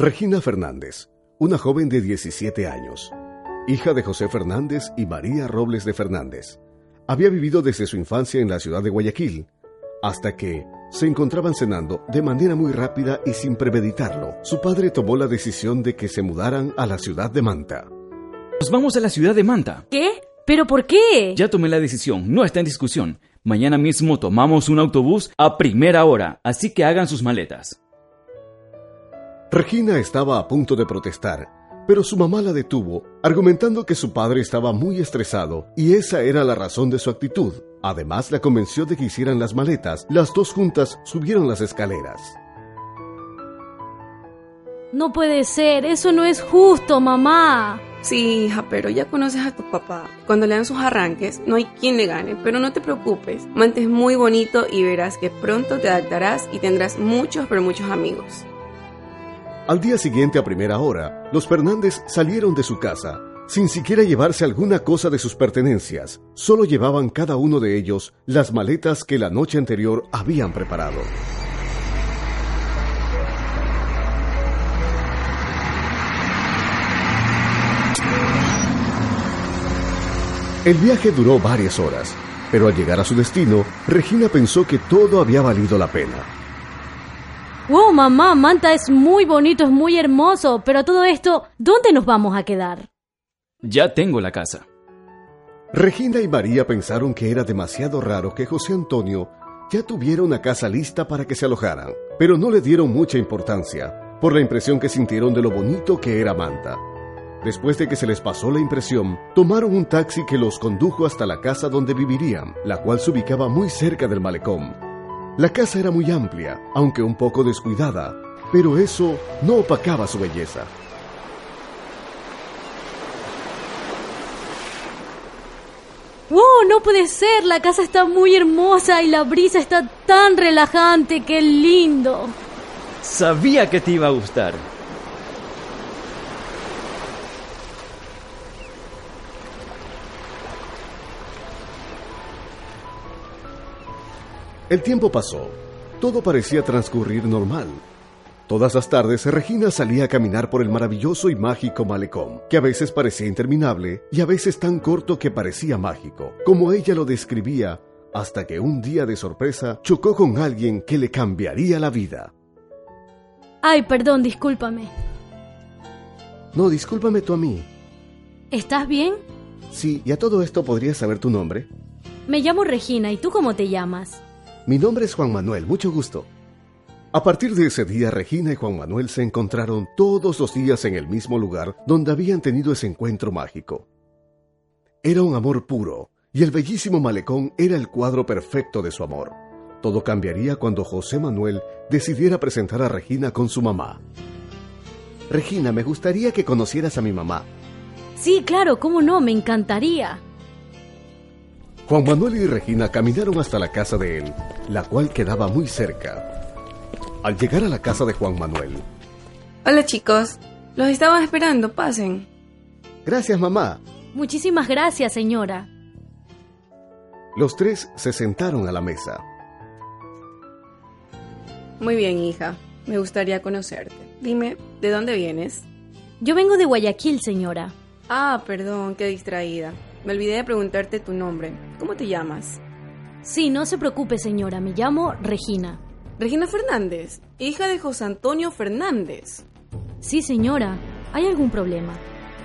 Regina Fernández, una joven de 17 años, hija de José Fernández y María Robles de Fernández. Había vivido desde su infancia en la ciudad de Guayaquil, hasta que se encontraban cenando de manera muy rápida y sin premeditarlo. Su padre tomó la decisión de que se mudaran a la ciudad de Manta. Nos vamos a la ciudad de Manta. ¿Qué? ¿Pero por qué? Ya tomé la decisión, no está en discusión. Mañana mismo tomamos un autobús a primera hora, así que hagan sus maletas. Regina estaba a punto de protestar, pero su mamá la detuvo, argumentando que su padre estaba muy estresado y esa era la razón de su actitud. Además, la convenció de que hicieran las maletas. Las dos juntas subieron las escaleras. No puede ser, eso no es justo, mamá. Sí, hija, pero ya conoces a tu papá. Cuando le dan sus arranques, no hay quien le gane, pero no te preocupes. Mante es muy bonito y verás que pronto te adaptarás y tendrás muchos, pero muchos amigos. Al día siguiente a primera hora, los Fernández salieron de su casa, sin siquiera llevarse alguna cosa de sus pertenencias. Solo llevaban cada uno de ellos las maletas que la noche anterior habían preparado. El viaje duró varias horas, pero al llegar a su destino, Regina pensó que todo había valido la pena. Wow, mamá, Manta es muy bonito, es muy hermoso, pero todo esto, ¿dónde nos vamos a quedar? Ya tengo la casa. Regina y María pensaron que era demasiado raro que José Antonio ya tuviera una casa lista para que se alojaran, pero no le dieron mucha importancia por la impresión que sintieron de lo bonito que era Manta. Después de que se les pasó la impresión, tomaron un taxi que los condujo hasta la casa donde vivirían, la cual se ubicaba muy cerca del malecón. La casa era muy amplia, aunque un poco descuidada, pero eso no opacaba su belleza. ¡Wow! No puede ser, la casa está muy hermosa y la brisa está tan relajante, qué lindo. Sabía que te iba a gustar. El tiempo pasó. Todo parecía transcurrir normal. Todas las tardes Regina salía a caminar por el maravilloso y mágico malecón, que a veces parecía interminable y a veces tan corto que parecía mágico, como ella lo describía, hasta que un día de sorpresa chocó con alguien que le cambiaría la vida. Ay, perdón, discúlpame. No, discúlpame tú a mí. ¿Estás bien? Sí, y a todo esto podrías saber tu nombre. Me llamo Regina, ¿y tú cómo te llamas? Mi nombre es Juan Manuel, mucho gusto. A partir de ese día, Regina y Juan Manuel se encontraron todos los días en el mismo lugar donde habían tenido ese encuentro mágico. Era un amor puro, y el bellísimo malecón era el cuadro perfecto de su amor. Todo cambiaría cuando José Manuel decidiera presentar a Regina con su mamá. Regina, me gustaría que conocieras a mi mamá. Sí, claro, cómo no, me encantaría. Juan Manuel y Regina caminaron hasta la casa de él, la cual quedaba muy cerca. Al llegar a la casa de Juan Manuel. Hola chicos, los estaban esperando, pasen. Gracias, mamá. Muchísimas gracias, señora. Los tres se sentaron a la mesa. Muy bien, hija. Me gustaría conocerte. Dime, ¿de dónde vienes? Yo vengo de Guayaquil, señora. Ah, perdón, qué distraída. Me olvidé de preguntarte tu nombre. ¿Cómo te llamas? Sí, no se preocupe, señora. Me llamo Regina. Regina Fernández, hija de José Antonio Fernández. Sí, señora. ¿Hay algún problema?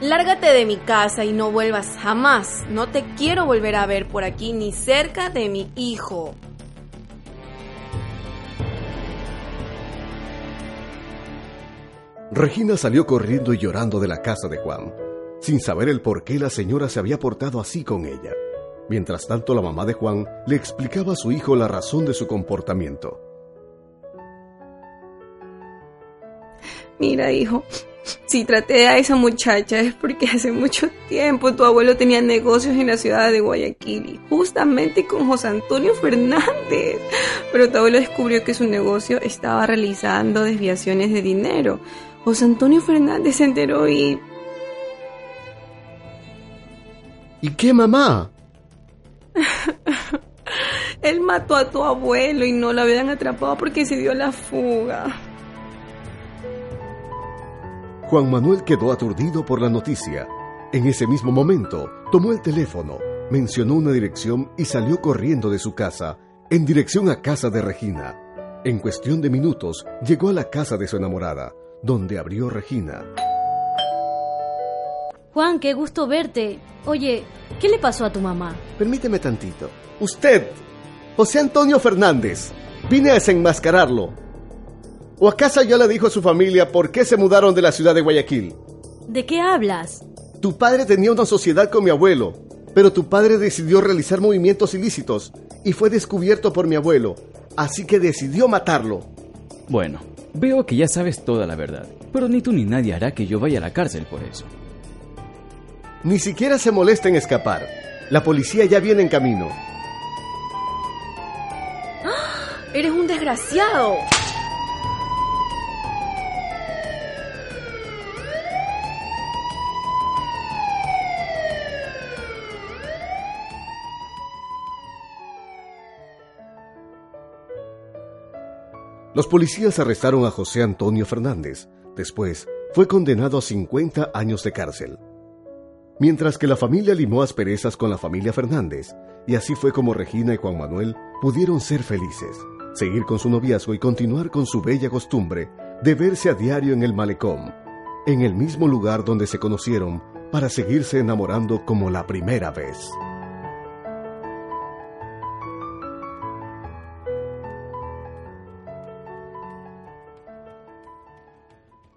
Lárgate de mi casa y no vuelvas jamás. No te quiero volver a ver por aquí ni cerca de mi hijo. Regina salió corriendo y llorando de la casa de Juan, sin saber el por qué la señora se había portado así con ella. Mientras tanto, la mamá de Juan le explicaba a su hijo la razón de su comportamiento. Mira, hijo, si traté a esa muchacha es porque hace mucho tiempo tu abuelo tenía negocios en la ciudad de Guayaquil, justamente con José Antonio Fernández. Pero tu abuelo descubrió que su negocio estaba realizando desviaciones de dinero. José Antonio Fernández se enteró y... ¿Y qué mamá? Él mató a tu abuelo y no lo habían atrapado porque se dio la fuga. Juan Manuel quedó aturdido por la noticia. En ese mismo momento, tomó el teléfono, mencionó una dirección y salió corriendo de su casa, en dirección a casa de Regina. En cuestión de minutos, llegó a la casa de su enamorada, donde abrió Regina. Juan, qué gusto verte. Oye, ¿qué le pasó a tu mamá? Permíteme tantito. Usted, José Antonio Fernández, vine a desenmascararlo. ¿O acaso ya le dijo a su familia por qué se mudaron de la ciudad de Guayaquil? ¿De qué hablas? Tu padre tenía una sociedad con mi abuelo, pero tu padre decidió realizar movimientos ilícitos y fue descubierto por mi abuelo, así que decidió matarlo. Bueno, veo que ya sabes toda la verdad, pero ni tú ni nadie hará que yo vaya a la cárcel por eso. Ni siquiera se molesta en escapar. La policía ya viene en camino. Eres un desgraciado. Los policías arrestaron a José Antonio Fernández. Después, fue condenado a 50 años de cárcel. Mientras que la familia limó asperezas con la familia Fernández, y así fue como Regina y Juan Manuel pudieron ser felices, seguir con su noviazgo y continuar con su bella costumbre de verse a diario en el malecón, en el mismo lugar donde se conocieron para seguirse enamorando como la primera vez.